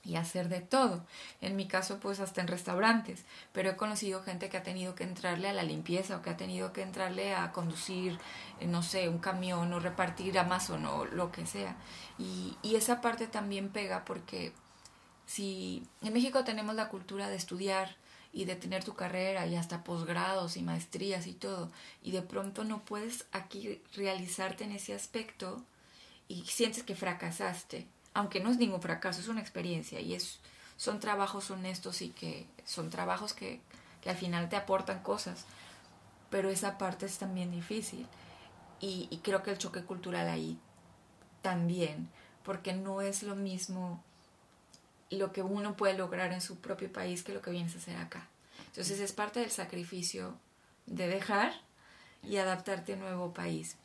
Y hacer de todo. En mi caso, pues hasta en restaurantes, pero he conocido gente que ha tenido que entrarle a la limpieza o que ha tenido que entrarle a conducir, eh, no sé, un camión o repartir Amazon o lo que sea. Y, y esa parte también pega porque si en México tenemos la cultura de estudiar y de tener tu carrera y hasta posgrados y maestrías y todo, y de pronto no puedes aquí realizarte en ese aspecto y sientes que fracasaste aunque no es ningún fracaso, es una experiencia y es, son trabajos honestos y que son trabajos que, que al final te aportan cosas, pero esa parte es también difícil y, y creo que el choque cultural ahí también, porque no es lo mismo lo que uno puede lograr en su propio país que lo que vienes a hacer acá. Entonces es parte del sacrificio de dejar y adaptarte a un nuevo país.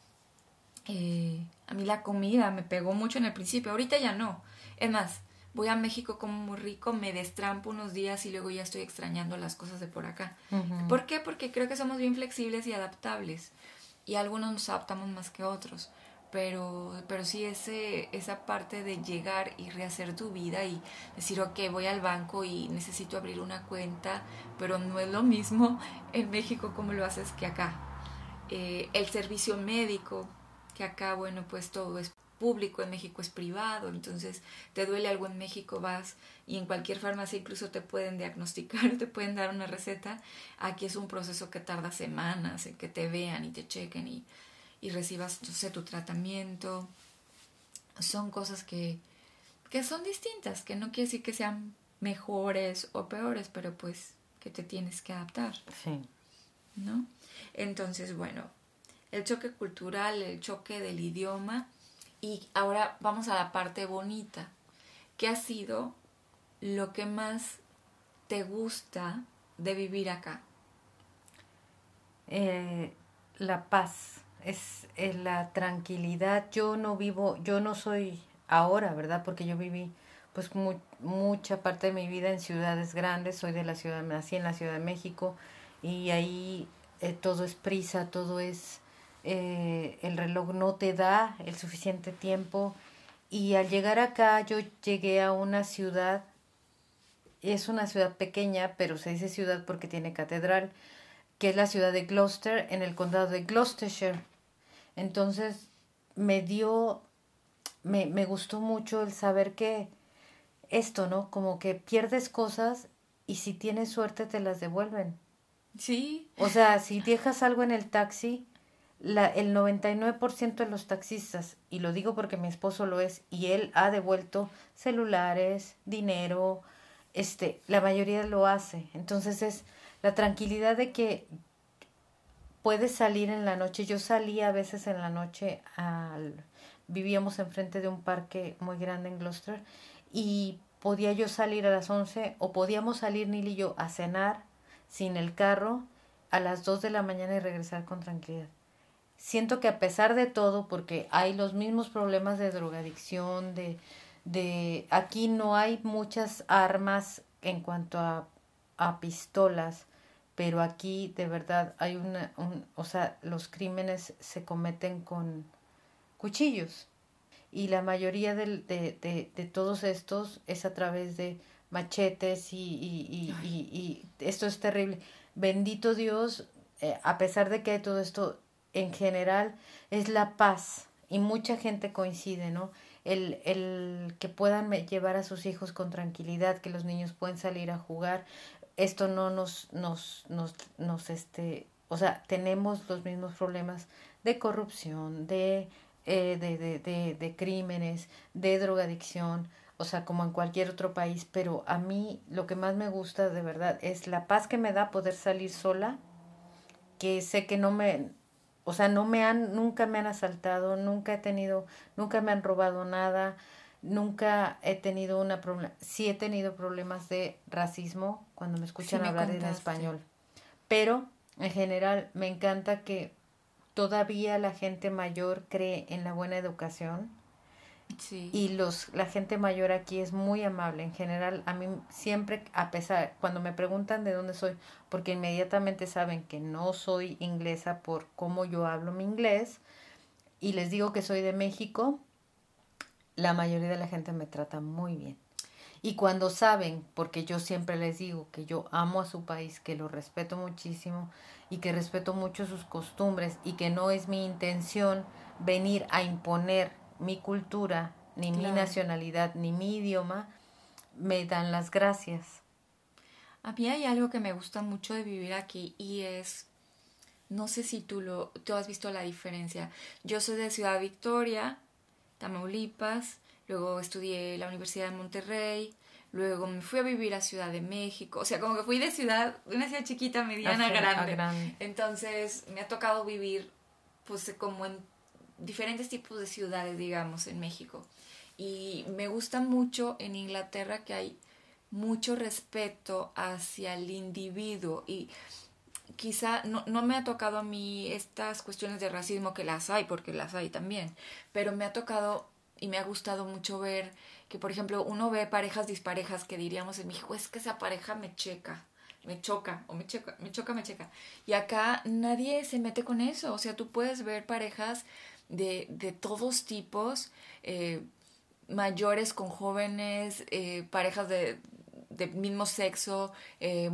Eh, a mí la comida me pegó mucho en el principio, ahorita ya no. Es más, voy a México como muy rico, me destrampo unos días y luego ya estoy extrañando las cosas de por acá. ¿Por qué? Porque creo que somos bien flexibles y adaptables y algunos nos adaptamos más que otros. Pero, pero sí ese, esa parte de llegar y rehacer tu vida y decir, ok, voy al banco y necesito abrir una cuenta, pero no es lo mismo en México como lo haces que acá. Eh, el servicio médico, que acá, bueno, pues todo es público, en México es privado, entonces te duele algo en México, vas y en cualquier farmacia incluso te pueden diagnosticar, te pueden dar una receta. Aquí es un proceso que tarda semanas en que te vean y te chequen y, y recibas sé, tu tratamiento. Son cosas que, que son distintas, que no quiere decir que sean mejores o peores, pero pues que te tienes que adaptar. Sí. ¿No? Entonces, bueno, el choque cultural, el choque del idioma. Y ahora vamos a la parte bonita. ¿Qué ha sido lo que más te gusta de vivir acá? Eh, la paz, es la tranquilidad. Yo no vivo, yo no soy ahora, ¿verdad? Porque yo viví pues mucha parte de mi vida en ciudades grandes, soy de la ciudad, nací en la Ciudad de México y ahí eh, todo es prisa, todo es eh, el reloj no te da el suficiente tiempo y al llegar acá yo llegué a una ciudad, es una ciudad pequeña, pero se dice ciudad porque tiene catedral, que es la ciudad de Gloucester en el condado de Gloucestershire. Entonces me dio, me, me gustó mucho el saber que esto, ¿no? Como que pierdes cosas y si tienes suerte te las devuelven. Sí. O sea, si dejas algo en el taxi, la, el 99% de los taxistas, y lo digo porque mi esposo lo es, y él ha devuelto celulares, dinero, este, la mayoría lo hace. Entonces es la tranquilidad de que puedes salir en la noche. Yo salía a veces en la noche al vivíamos enfrente de un parque muy grande en Gloucester y podía yo salir a las 11 o podíamos salir Nil y yo a cenar sin el carro a las 2 de la mañana y regresar con tranquilidad siento que a pesar de todo, porque hay los mismos problemas de drogadicción, de, de aquí no hay muchas armas en cuanto a, a pistolas, pero aquí de verdad hay una, un, o sea, los crímenes se cometen con cuchillos y la mayoría de, de, de, todos estos es a través de machetes y, y, y, y esto es terrible. Bendito Dios, eh, a pesar de que todo esto en general es la paz y mucha gente coincide, ¿no? El, el que puedan llevar a sus hijos con tranquilidad, que los niños pueden salir a jugar, esto no nos, nos, nos, nos este, o sea, tenemos los mismos problemas de corrupción, de, eh, de, de, de, de crímenes, de drogadicción, o sea, como en cualquier otro país, pero a mí lo que más me gusta de verdad es la paz que me da poder salir sola, que sé que no me, o sea, no me han, nunca me han asaltado, nunca he tenido, nunca me han robado nada, nunca he tenido una problema, sí he tenido problemas de racismo cuando me escuchan hablar en español. Pero en general me encanta que todavía la gente mayor cree en la buena educación, Y los, la gente mayor aquí es muy amable. En general, a mí siempre, a pesar, cuando me preguntan de dónde soy, porque inmediatamente saben que no soy inglesa por cómo yo hablo mi inglés, y les digo que soy de México, la mayoría de la gente me trata muy bien. Y cuando saben, porque yo siempre les digo que yo amo a su país, que lo respeto muchísimo y que respeto mucho sus costumbres y que no es mi intención venir a imponer mi cultura, ni mi nacionalidad, ni mi idioma, me dan las gracias. A mí hay algo que me gusta mucho de vivir aquí y es, no sé si tú lo, tú has visto la diferencia. Yo soy de Ciudad Victoria, Tamaulipas, luego estudié en la Universidad de Monterrey, luego me fui a vivir a Ciudad de México, o sea, como que fui de ciudad, una ciudad chiquita, mediana, grande. grande. Entonces me ha tocado vivir pues como en diferentes tipos de ciudades, digamos, en México. Y me gusta mucho en Inglaterra que hay mucho respeto hacia el individuo y quizá no, no, me ha tocado a mí estas cuestiones de racismo que las hay, porque las hay también, pero me ha tocado y me ha gustado mucho ver que, por ejemplo, uno ve parejas disparejas que diríamos en México, es que esa pareja me checa, me choca, o me choca, me choca, me checa. Y acá nadie se mete con eso, o sea, tú puedes ver parejas de, de todos tipos, eh, mayores con jóvenes, eh, parejas de, de, mismo sexo, eh,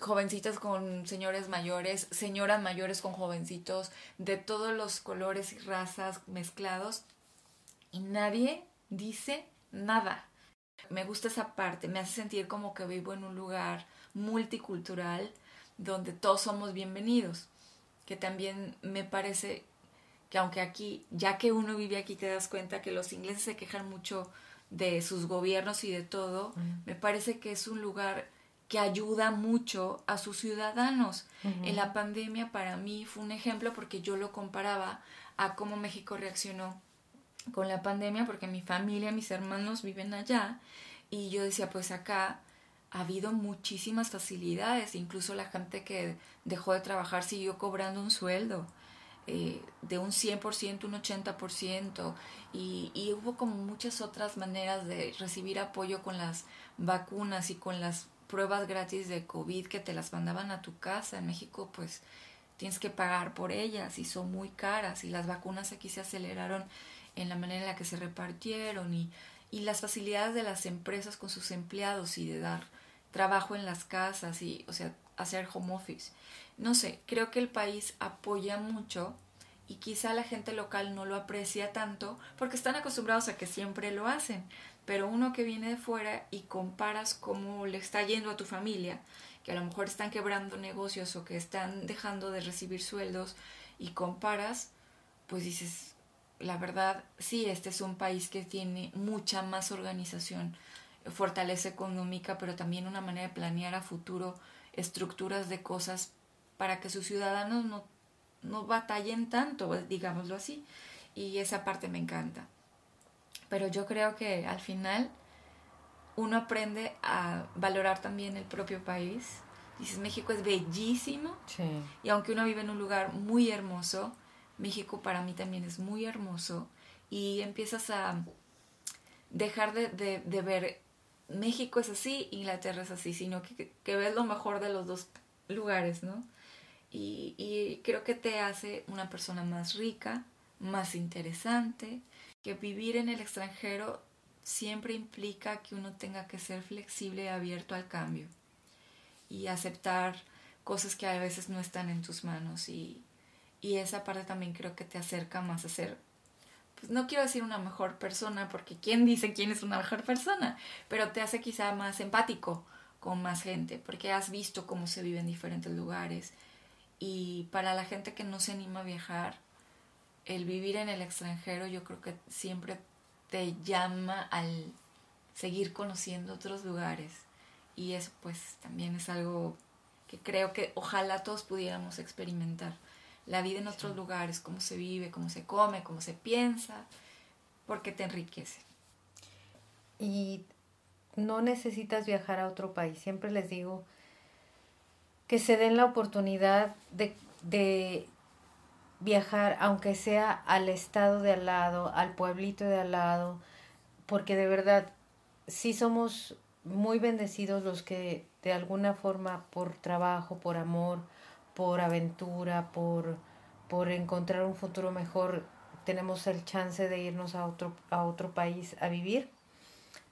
jovencitas con señores mayores, señoras mayores con jovencitos, de todos los colores y razas mezclados, y nadie dice nada. Me gusta esa parte, me hace sentir como que vivo en un lugar multicultural donde todos somos bienvenidos, que también me parece que aunque aquí, ya que uno vive aquí, te das cuenta que los ingleses se quejan mucho de sus gobiernos y de todo, me parece que es un lugar que ayuda mucho a sus ciudadanos. En la pandemia para mí fue un ejemplo porque yo lo comparaba a cómo México reaccionó con la pandemia, porque mi familia, mis hermanos viven allá, y yo decía, pues acá ha habido muchísimas facilidades, incluso la gente que dejó de trabajar siguió cobrando un sueldo. Eh, de un 100%, un 80%, y, y hubo como muchas otras maneras de recibir apoyo con las vacunas y con las pruebas gratis de COVID que te las mandaban a tu casa. En México, pues tienes que pagar por ellas y son muy caras, y las vacunas aquí se aceleraron en la manera en la que se repartieron y, y las facilidades de las empresas con sus empleados y de dar trabajo en las casas y, o sea, hacer home office no sé, creo que el país apoya mucho y quizá la gente local no lo aprecia tanto porque están acostumbrados a que siempre lo hacen. Pero uno que viene de fuera y comparas cómo le está yendo a tu familia, que a lo mejor están quebrando negocios o que están dejando de recibir sueldos y comparas, pues dices, la verdad, sí, este es un país que tiene mucha más organización, fortaleza económica, pero también una manera de planear a futuro estructuras de cosas para que sus ciudadanos no, no batallen tanto, digámoslo así. Y esa parte me encanta. Pero yo creo que al final uno aprende a valorar también el propio país. Dices, México es bellísimo. Y aunque uno vive en un lugar muy hermoso, México para mí también es muy hermoso. Y empiezas a dejar de, de, ver México es así, Inglaterra es así, sino que, que ves lo mejor de los dos lugares, ¿no? Y, creo que te hace una persona más rica, más interesante, que vivir en el extranjero siempre implica que uno tenga que ser flexible y abierto al cambio y aceptar cosas que a veces no están en tus manos y, y esa parte también creo que te acerca más a ser, pues no quiero decir una mejor persona porque quién dice quién es una mejor persona, pero te hace quizá más empático con más gente porque has visto cómo se vive en diferentes lugares y para la gente que no se anima a viajar, el vivir en el extranjero yo creo que siempre te llama al seguir conociendo otros lugares. Y eso pues también es algo que creo que ojalá todos pudiéramos experimentar. La vida en otros lugares, cómo se vive, cómo se come, cómo se piensa, porque te enriquece. Y no necesitas viajar a otro país. Siempre les digo que se den la oportunidad de, de viajar, aunque sea al estado de al lado, al pueblito de al lado, porque de verdad sí somos muy bendecidos los que de alguna forma por trabajo, por amor, por aventura, por, por encontrar un futuro mejor, tenemos el chance de irnos a otro, a otro país a vivir.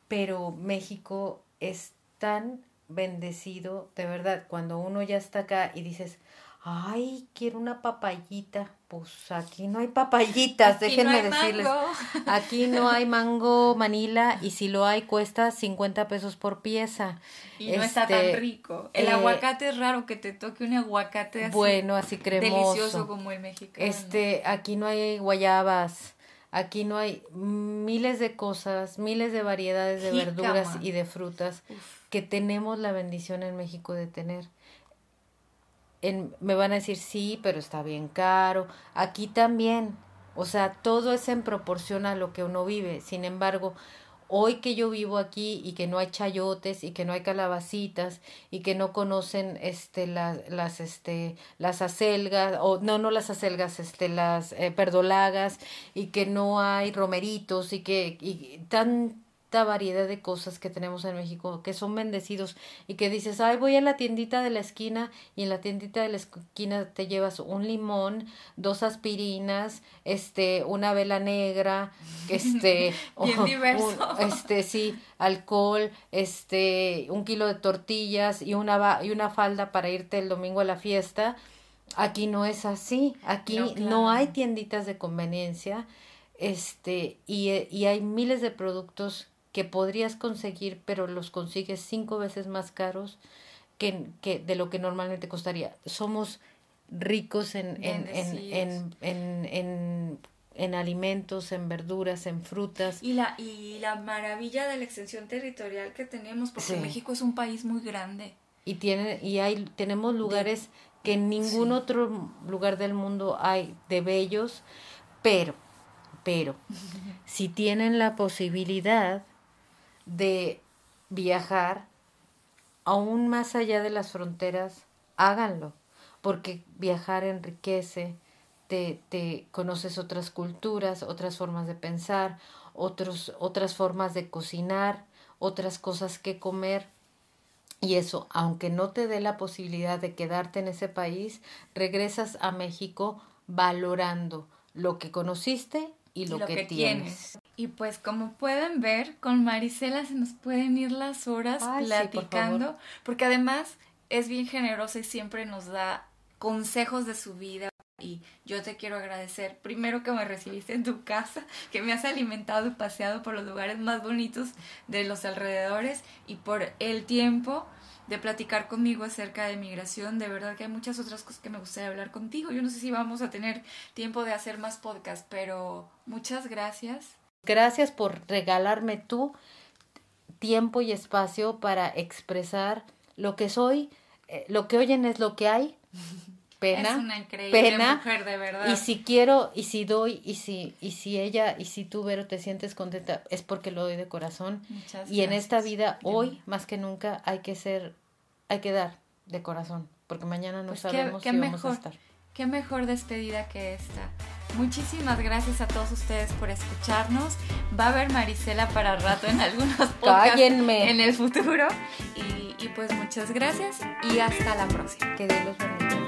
Pero México es tan bendecido, de verdad, cuando uno ya está acá y dices, ay, quiero una papayita. Pues aquí no hay papayitas, déjenme decirles. Aquí no hay mango manila y si lo hay cuesta 50 pesos por pieza. Y no está tan este, rico. El eh, aguacate es raro que te toque un aguacate así. Bueno, así cremoso. Delicioso como el mexicano. Este, aquí no hay guayabas. Aquí no hay miles de cosas, miles de variedades de verduras y de frutas que tenemos la bendición en México de tener me van a decir, sí, pero está bien caro. Aquí también, o sea, todo es en proporción a lo que uno vive. Sin embargo, hoy que yo vivo aquí y que no hay chayotes y que no hay calabacitas y que no conocen este las las este las acelgas o no no las acelgas este las eh, perdolagas y que no hay romeritos y que y tan variedad de cosas que tenemos en México, que son bendecidos y que dices, ay, voy a la tiendita de la esquina y en la tiendita de la esquina te llevas un limón, dos aspirinas, este, una vela negra, este, este, sí, alcohol, este, un kilo de tortillas y una, y una falda para irte el domingo a la fiesta. Aquí no es así, aquí no hay tienditas de conveniencia, este, y, y hay miles de productos que podrías conseguir, pero los consigues cinco veces más caros que, que de lo que normalmente costaría. Somos ricos en, en, en, en, en, alimentos, en verduras, en frutas. Y la, y la maravilla de la extensión territorial que tenemos, porque México es un país muy grande. Y, tiene, y hay, tenemos lugares que en ningún otro lugar del mundo hay de bellos, pero, pero, si tienen la posibilidad, de viajar aún más allá de las fronteras, háganlo, porque viajar enriquece, te, te conoces otras culturas, otras formas de pensar, otros, otras formas de cocinar, otras cosas que comer. Y eso, aunque no te dé la posibilidad de quedarte en ese país, regresas a México valorando lo que conociste y lo, que, tienes. Y pues como pueden ver, con Marisela se nos pueden ir las horas platicando, porque además es bien generosa y siempre nos da consejos de su vida. Y yo te quiero agradecer, primero que me recibiste en tu casa, que me has alimentado y paseado por los lugares más bonitos de los alrededores y por el tiempo de platicar conmigo acerca de migración. De verdad que hay muchas otras cosas que me gustaría hablar contigo. Yo no sé si vamos a tener tiempo de hacer más podcasts, pero muchas gracias. Gracias por regalarme tu tiempo y espacio para expresar lo que soy. Eh, lo que oyen es lo que hay. Pena. Es una increíble mujer, de verdad. Y si quiero, y si doy, y si, y si ella, y si tú, Vero, te sientes contenta, es porque lo doy de corazón. y en esta vida, hoy, más que nunca, hay que ser, hay que dar de corazón, porque mañana no pues sabemos si vamos a estar. Qué mejor despedida que esta. Muchísimas gracias a todos ustedes por escucharnos. Va a haber Marisela para rato en algunos podcasts en el futuro. Y, y, pues muchas gracias y hasta la próxima. Que Dios los bendiga.